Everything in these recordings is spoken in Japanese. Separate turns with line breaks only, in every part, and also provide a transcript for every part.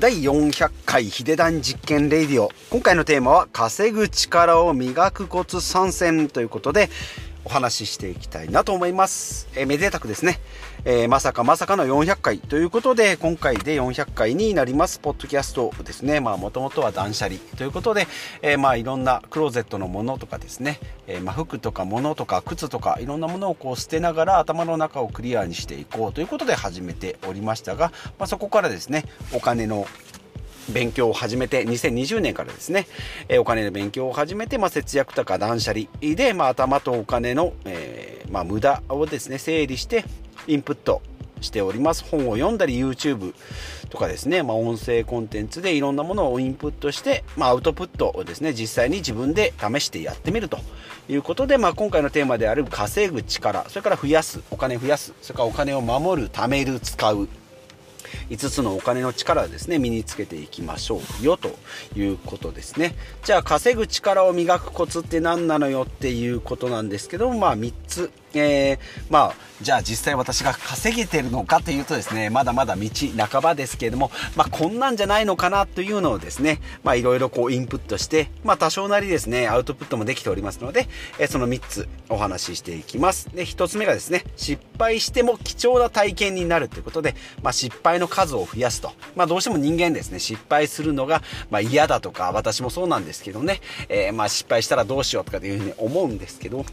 第400回ヒデダン実験レディオ今回のテーマは稼ぐ力を磨くコツ参戦ということでお話ししていきたいなと思います。えー、めでたくですね、えー、まさかまさかの400回。ということで、今回で400回になります、ポッドキャストですね。まあ、もともとは断捨離。ということで、えー、まあ、いろんなクローゼットのものとかですね、えまあ、服とか物とか靴とか、いろんなものをこう捨てながら頭の中をクリアにしていこう。ということで始めておりましたが、まあ、そこからですね、お金の勉強を始めて、2020年からですね、えお金の勉強を始めて、まあ、節約とか断捨離で、まあ、頭とお金の、えー、まあ、無駄をですね、整理して、インプットしております。本を読んだり、YouTube とかですね、まあ、音声コンテンツでいろんなものをインプットして、まあ、アウトプットをですね、実際に自分で試してやってみるということで、まあ、今回のテーマである稼ぐ力、それから増やす、お金増やす、それからお金を守る、貯める、使う、5つのお金の力をですね身につけていきましょうよということですね。じゃあ稼ぐ力を磨くコツって何なのよっていうことなんですけどまあ3つ。えー、まあ、じゃあ実際私が稼げてるのかというとですね、まだまだ道半ばですけれども、まあこんなんじゃないのかなというのをですね、まあいろいろこうインプットして、まあ多少なりですね、アウトプットもできておりますので、えー、その3つお話ししていきます。で、1つ目がですね、失敗しても貴重な体験になるということで、まあ失敗の数を増やすと。まあどうしても人間ですね、失敗するのが、まあ嫌だとか、私もそうなんですけどね、えー、まあ失敗したらどうしようとかっていうふうに思うんですけど、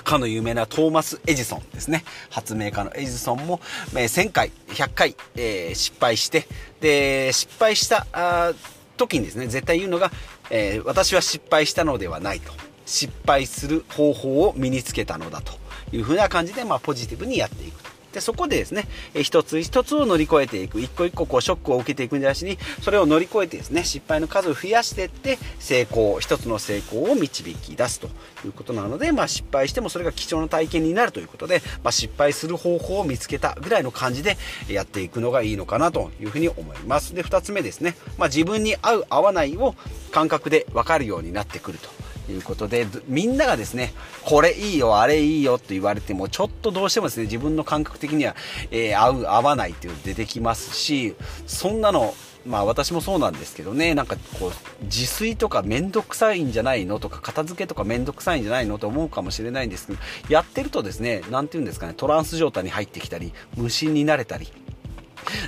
かの有名なトーマス・エジソンですね。発明家のエジソンも、え、1000回、100回、えー、失敗して、で、失敗したあ時にですね、絶対言うのが、えー、私は失敗したのではないと。失敗する方法を身につけたのだというふうな感じで、まあ、ポジティブにやっていく。で、そこでですね、え一つ一つを乗り越えていく、一個一個こうショックを受けていくんじゃなしに、それを乗り越えてですね、失敗の数を増やしていって、成功、一つの成功を導き出すということなので、まあ失敗してもそれが貴重な体験になるということで、まあ失敗する方法を見つけたぐらいの感じでやっていくのがいいのかなというふうに思います。で、二つ目ですね、まあ自分に合う合わないを感覚で分かるようになってくると。いうことで、みんながですね、これいいよ、あれいいよって言われても、ちょっとどうしてもですね、自分の感覚的には、えー、合う、合わないっていう出てきますし、そんなの、まあ私もそうなんですけどね、なんかこう、自炊とかめんどくさいんじゃないの？とか、片付けとかめんどくさいんじゃないの？と思うかもしれないんですけど、やってるとですね、なんて言うんですかね、トランス状態に入ってきたり、無心になれたり、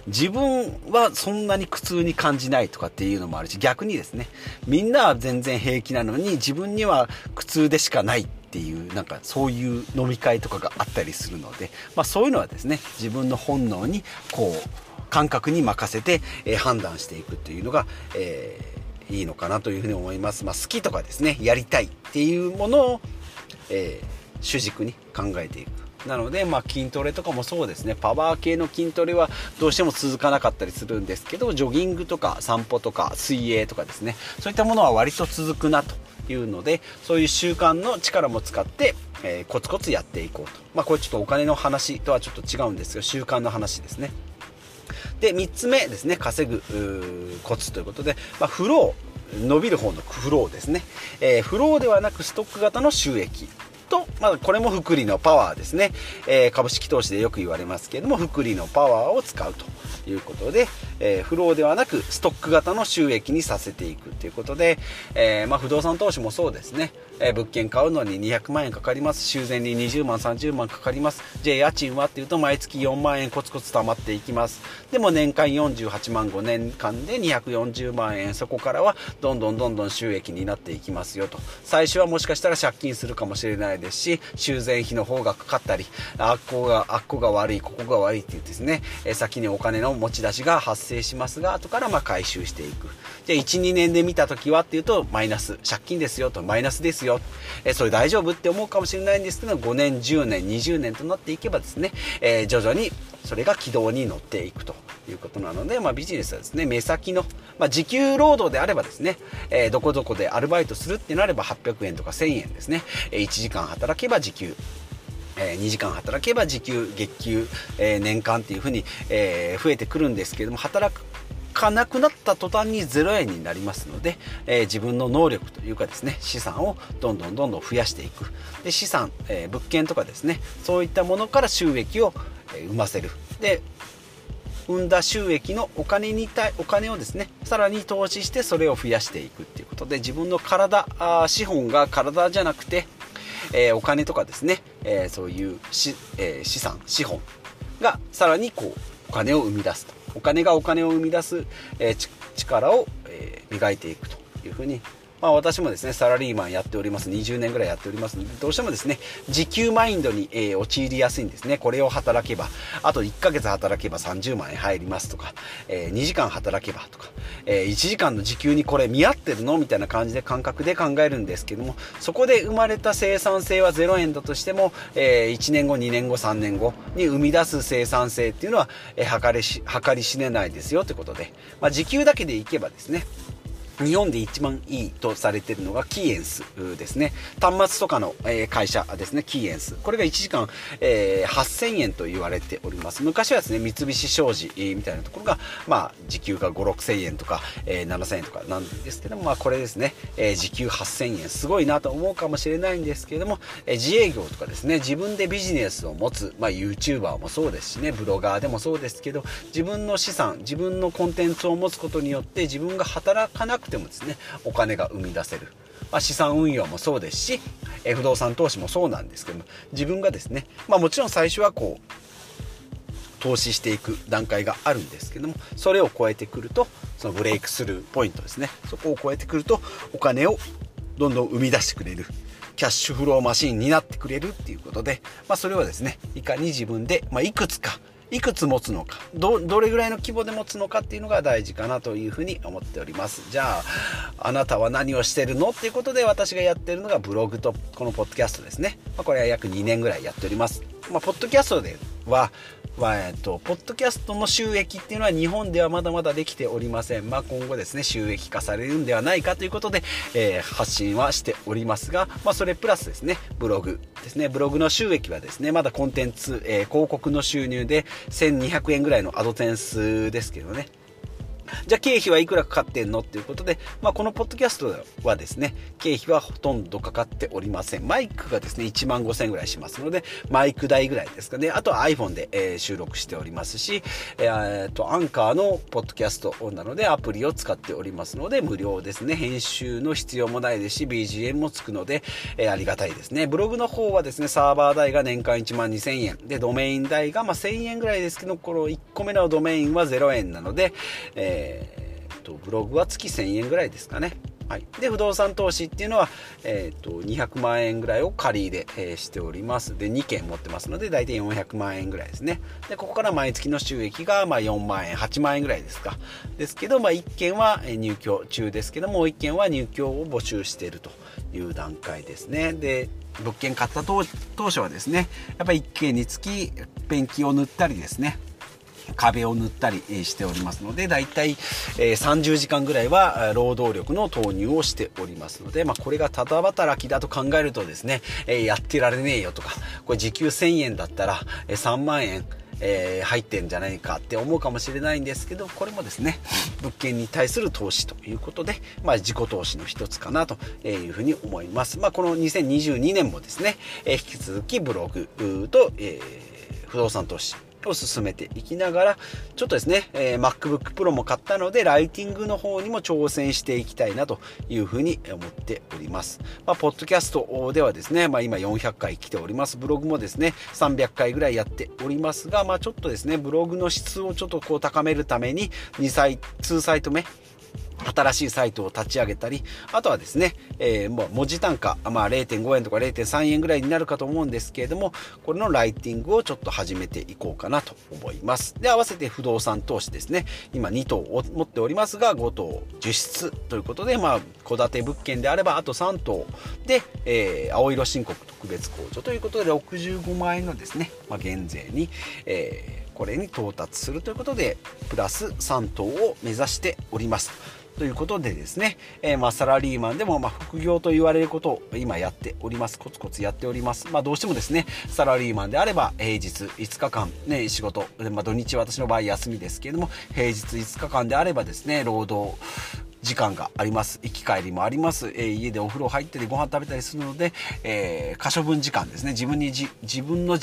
自分はそんなに苦痛に感じないとかっていうのもあるし、逆にですね、みんなは全然平気なのに自分には苦痛でしかないっていう、なんかそういう飲み会とかがあったりするので、まあそういうのはですね、自分の本能にこう、感覚に任せて、えー、判断していくっていうのが、えー、いいのかなというふうに思います。まあ好きとかですね、やりたいっていうものを、えー、主軸に考えていく。なので、まあ、筋トレとかもそうですね。パワー系の筋トレはどうしても続かなかったりするんですけどジョギングとか散歩とか水泳とかですね。そういったものは割と続くなというのでそういう習慣の力も使って、えー、コツコツやっていこうと。まあこれちょっとお金の話とはちょっと違うんですが習慣の話ですね。で3つ目ですね。稼ぐコツということで、まあ、フロー伸びる方のフローですね、えー、フローではなくストック型の収益。と、まあ、これも福利のパワーですね、えー、株式投資でよく言われますけれども福利のパワーを使うということで、えー、フローではなくストック型の収益にさせていくということで、えー、まあ、不動産投資もそうですね、え物件買うのに200万円かかります。修繕に20万30万かかります。じゃあ家賃はっていうと毎月4万円コツコツ貯まっていきます。でも年間48万5年間で240万円。そこからはどんどんどんどん収益になっていきますよと。最初はもしかしたら借金するかもしれないですし修繕費の方がかかったりあっこがあっこが悪いここが悪いっていうですね、え先にお金の持ち出しが発生生しますが後からま回収していく。じゃあ12年で見た時はっていうとマイナス借金ですよとマイナスですよ。えそれ大丈夫って思うかもしれないんですけど5年10年20年となっていけばですね、え徐々にそれが軌道に乗っていくということなので、まあ、ビジネスはですね目先の、まあ、時給労働であればですね、えー、どこどこでアルバイトするってなれば800円とか1000円ですね、え1時間働けば時給。え2時間働けば時給月給、え年間っていうふうに、え増えてくるんですけれども働かなくなった途端に0円になりますので、え、自分の能力というかですね資産をどんどんどんどん増やしていく。で資産、え、物件とかですねそういったものから収益を、え生ませる。で生んだ収益のお金に対お金をですねさらに投資してそれを増やしていくっていうことで自分の体あ資本が体じゃなくて、えー、お金とかですね、えー、そういうし、えー、資産資本がさらにこうお金を生み出すと。お金がお金を生み出す、え力を、え磨いていくというふうにまあ、私もですねサラリーマンやっております。20年ぐらいやっておりますのでどうしてもですね時給マインドに、えー、陥りやすいんですね。これを働けば。あと1ヶ月働けば30万円入りますとか、えー、2時間働けばとか、えー、1時間の時給にこれ見合ってるのみたいな感じで感覚で考えるんですけどもそこで生まれた生産性は0円だとしても、え1年後2年後3年後に生み出す生産性っていうのは、え、計りし計り知れないですよということで、まあ、時給だけでいけばですね日本で一番いいとされているのがキーエンスですね。端末とかの、会社ですね、キーエンス。これが1時間、えー、8000円と言われております。昔はですね、三菱商事みたいなところが、まあ、時給が5、6000円とか、えー、7000円とかなんですけども、まあ、これですね、えー、時給8000円、すごいなと思うかもしれないんですけれども、え、自営業とかですね、自分でビジネスを持つ、まあ、YouTuber もそうですしね、ブロガーでもそうですけど、自分の資産、自分のコンテンツを持つことによって、自分が働かなくくてもですねお金が生み出せる、まあ、資産運用もそうですし不動産投資もそうなんですけども自分がですね、まあ、もちろん最初はこう投資していく段階があるんですけどもそれを超えてくるとそのブレイクスルーポイントですねそこを超えてくるとお金をどんどん生み出してくれるキャッシュフローマシンになってくれるっていうことで、まあ、それはですねいかに自分で、まあ、いくつかいくつ持つのか。どどれぐらいの規模で持つのかっていうのが大事かなというふうに思っております。じゃああなたは何をしてるのっていうことで私がやってるのがブログとこのポッドキャストですね、まあ、これは約2年ぐらいやっております。まあ、ポッドキャストでは、まあ、えっと、ポッドキャストの収益っていうのは日本ではまだまだできておりません。まあ、今後ですね、収益化されるんではないかということで、えー、発信はしておりますが、まあ、それプラスですね、ブログですね、ブログの収益はですね、まだコンテンツ、えー、広告の収入で1200円ぐらいのアドセンスですけどね、じゃあ経費はいくらかかってんのっていうことで、まあ、このポッドキャストはですね、経費はほとんどかかっておりません。マイクがですね、1万5000円ぐらいしますので、マイク代ぐらいですかね。あとは iPhone で、えー、収録しておりますし、えー、と、アンカーのポッドキャストなのでアプリを使っておりますので、無料ですね。編集の必要もないですし、BGM もつくので、えー、ありがたいですね。ブログの方はですね、サーバー代が年間1万2000円。で、ドメイン代がまあ1000円ぐらいですけど、この1個目のドメインは0円なので、えーえー、とブログは月1000円ぐらいですかね。はい、で不動産投資っていうのは、えーと、200万円ぐらいを借り入れ、えー、しております。で2件持ってますので大体400万円ぐらいですね。でここから毎月の収益がまあ4万円8万円ぐらいですか。ですけど、まあ、1件は入居中ですけどもう1件は入居を募集しているという段階ですね。で物件買った当初はですねやっぱり1件につきペンキを塗ったりですね。壁を塗ったりしておりますのでだいたい30時間ぐらいは労働力の投入をしておりますので、まあ、これがただ働きだと考えるとですねやってられねえよとかこれ時給1000円だったら3万円えー、入ってんじゃないかって思うかもしれないんですけどこれもですね物件に対する投資ということで、まあ、自己投資の一つかなというふうに思います、まあ、この2022年もですね、えー、引き続きブログと、えー、不動産投資を進めていきながら、ちょっとですね、えー、MacBook Pro も買ったので、ライティングの方にも挑戦していきたいなというふうに思っております。まあ、ポッドキャストではですね、まあ、今400回来ております。ブログもですね、300回ぐらいやっておりますが、まあ、ちょっとですね、ブログの質をちょっとこう高めるために、2サイ、2サイト目、新しいサイトを立ち上げたり、あとはですね、えー、もう文字単価、まあ、0.5円とか0.3円ぐらいになるかと思うんですけれども、これのライティングをちょっと始めていこうかなと思います。で、合わせて不動産投資ですね。今2棟を持っておりますが、5棟10室ということで、まあ、戸建て物件であれば、あと3棟で、えー、青色申告特別控除ということで、65万円のですね、まあ、減税に、えーこれに到達するということでプラス3棟を目指しておりますということでですね、えー、まサラリーマンでもま副業と言われることを今やっております。コツコツやっております。まあどうしてもですね、サラリーマンであれば平日5日間ね、仕事、まあ土日私の場合休みですけれども、平日5日間であればですね、労働、時間があります行き帰りもあります、えー、家でお風呂入ったりご飯食べたりするので、えー、可処分時間ですね自分にじ自分の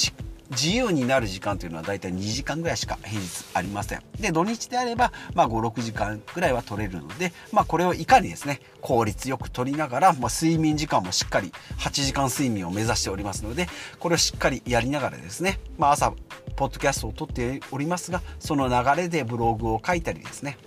自由になる時間というのは大体2時間ぐらいしか平日ありません。で、土日であれば、まあ5、6時間ぐらいは取れるので、まあこれをいかにですね、効率よく取りながら、まあ睡眠時間もしっかり8時間睡眠を目指しておりますので、これをしっかりやりながらですね、まあ朝、ポッドキャストを撮っておりますが、その流れでブログを書いたりですね、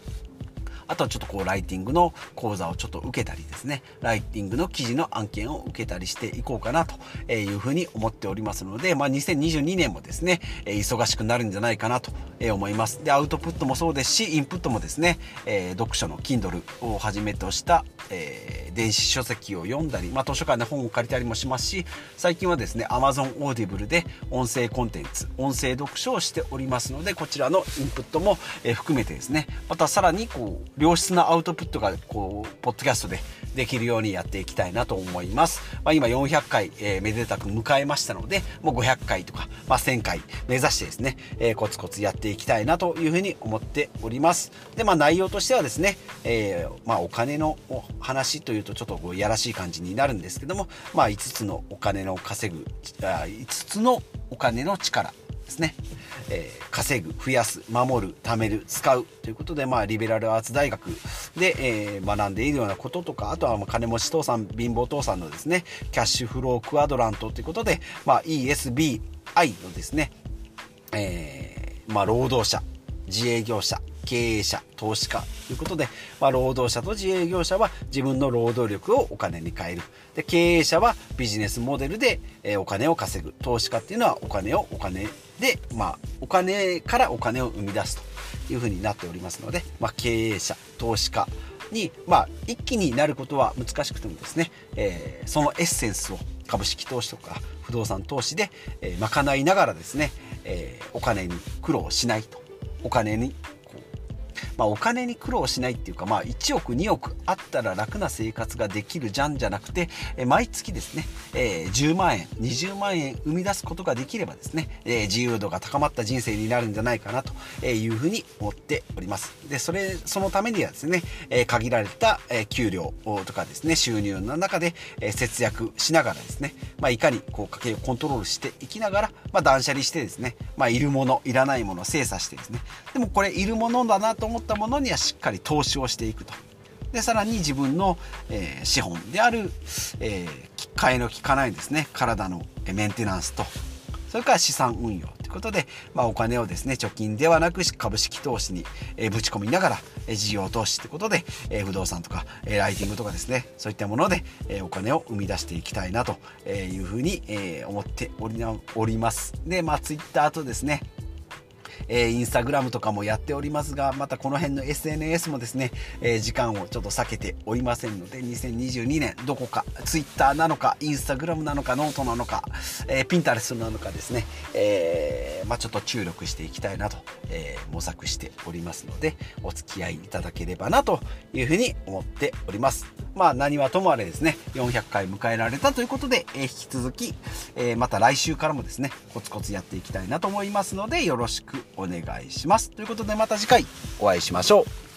あとはちょっとこうライティングの講座をちょっと受けたりですね、ライティングの記事の案件を受けたりしていこうかなというふうに思っておりますので、まあ、2022年もですね、忙しくなるんじゃないかなと思います。で、アウトプットもそうですし、インプットもですね、え読書の Kindle をはじめとした、え、電子書籍を読んだり、まあ、図書館で本を借りたりもしますし、最近はですね、Amazon Audible で音声コンテンツ、音声読書をしておりますので、こちらのインプットも含めてですね、またさらにこう、良質なアウトプットがこうポッドキャストでできるようにやっていきたいなと思います、まあ、今400回、えー、めでたく迎えましたのでもう500回とか、まあ、1000回目指してですね、えー、コツコツやっていきたいなというふうに思っております。でまあ内容としてはですね、えー、まあお金の話というとちょっとこうやらしい感じになるんですけどもまあ5つのお金の稼ぐ5つのお金の力ですね、えー、稼ぐ増やす守る貯める使うということで、まあ、リベラルアーツ大学で、えー、学んでいるようなこととかあとはまあ金持ち父さん貧乏父さんのですねキャッシュフロークアドラントということで、まあ、ESBI のですね、えーまあ、労働者自営業者経営者投資家ということで、まあ、労働者と自営業者は自分の労働力をお金に変える。で経営者はビジネスモデルで、お金を稼ぐ。投資家っていうのはお金をお金で、まあ、お金からお金を生み出すというふうになっておりますので、まあ、経営者投資家に、まあ、一気になることは難しくてもですね、えー、そのエッセンスを株式投資とか不動産投資で、えー、賄いながらですね、えー、お金に苦労しないと。お金にまあ、お金に苦労しないっていうか、まあ、1億2億あったら楽な生活ができるじゃんじゃなくて、え毎月ですね、えー、10万円20万円生み出すことができればですね、え、自由度が高まった人生になるんじゃないかなというふうに思っております。でそれそのためにはですね、え限られた、え給料とかですね収入の中で、え節約しながらですね、まあ、いかにこう家計をコントロールしていきながら、まあ、断捨離してですね、まあ、いるものいらないものを精査してですねでもこれいるものだなと思ってたものにはしっかり投資をしていくと。でさらに自分の、えー、資本である、えー、替えの利かないですね。体のメンテナンスと。それから資産運用ということで、まあ、お金をですね貯金ではなく株式投資に、えー、ぶち込みながら、えー、事業投資ということで、えー、不動産とか、えー、ライティングとかですね。そういったもので、えー、お金を生み出していきたいなというふうに、えー、思っておりおります。でまあツイッターとですねえー、インスタグラムとかもやっておりますが、またこの辺の SNS もですね、えー、時間をちょっと割けておりませんので、2022年どこか、ツイッターなのか、インスタグラムなのか、ノートなのか、えー、 Pinterest なのかですね、えー、まあちょっと注力していきたいなと、えー、模索しておりますので、お付き合いいただければなというふうに思っております。まあ何はともあれですね、400回迎えられたということで、えー、引き続き、えー、また来週からもですね、コツコツやっていきたいなと思いますので、よろしくお願いします。ということでまた次回お会いしましょう。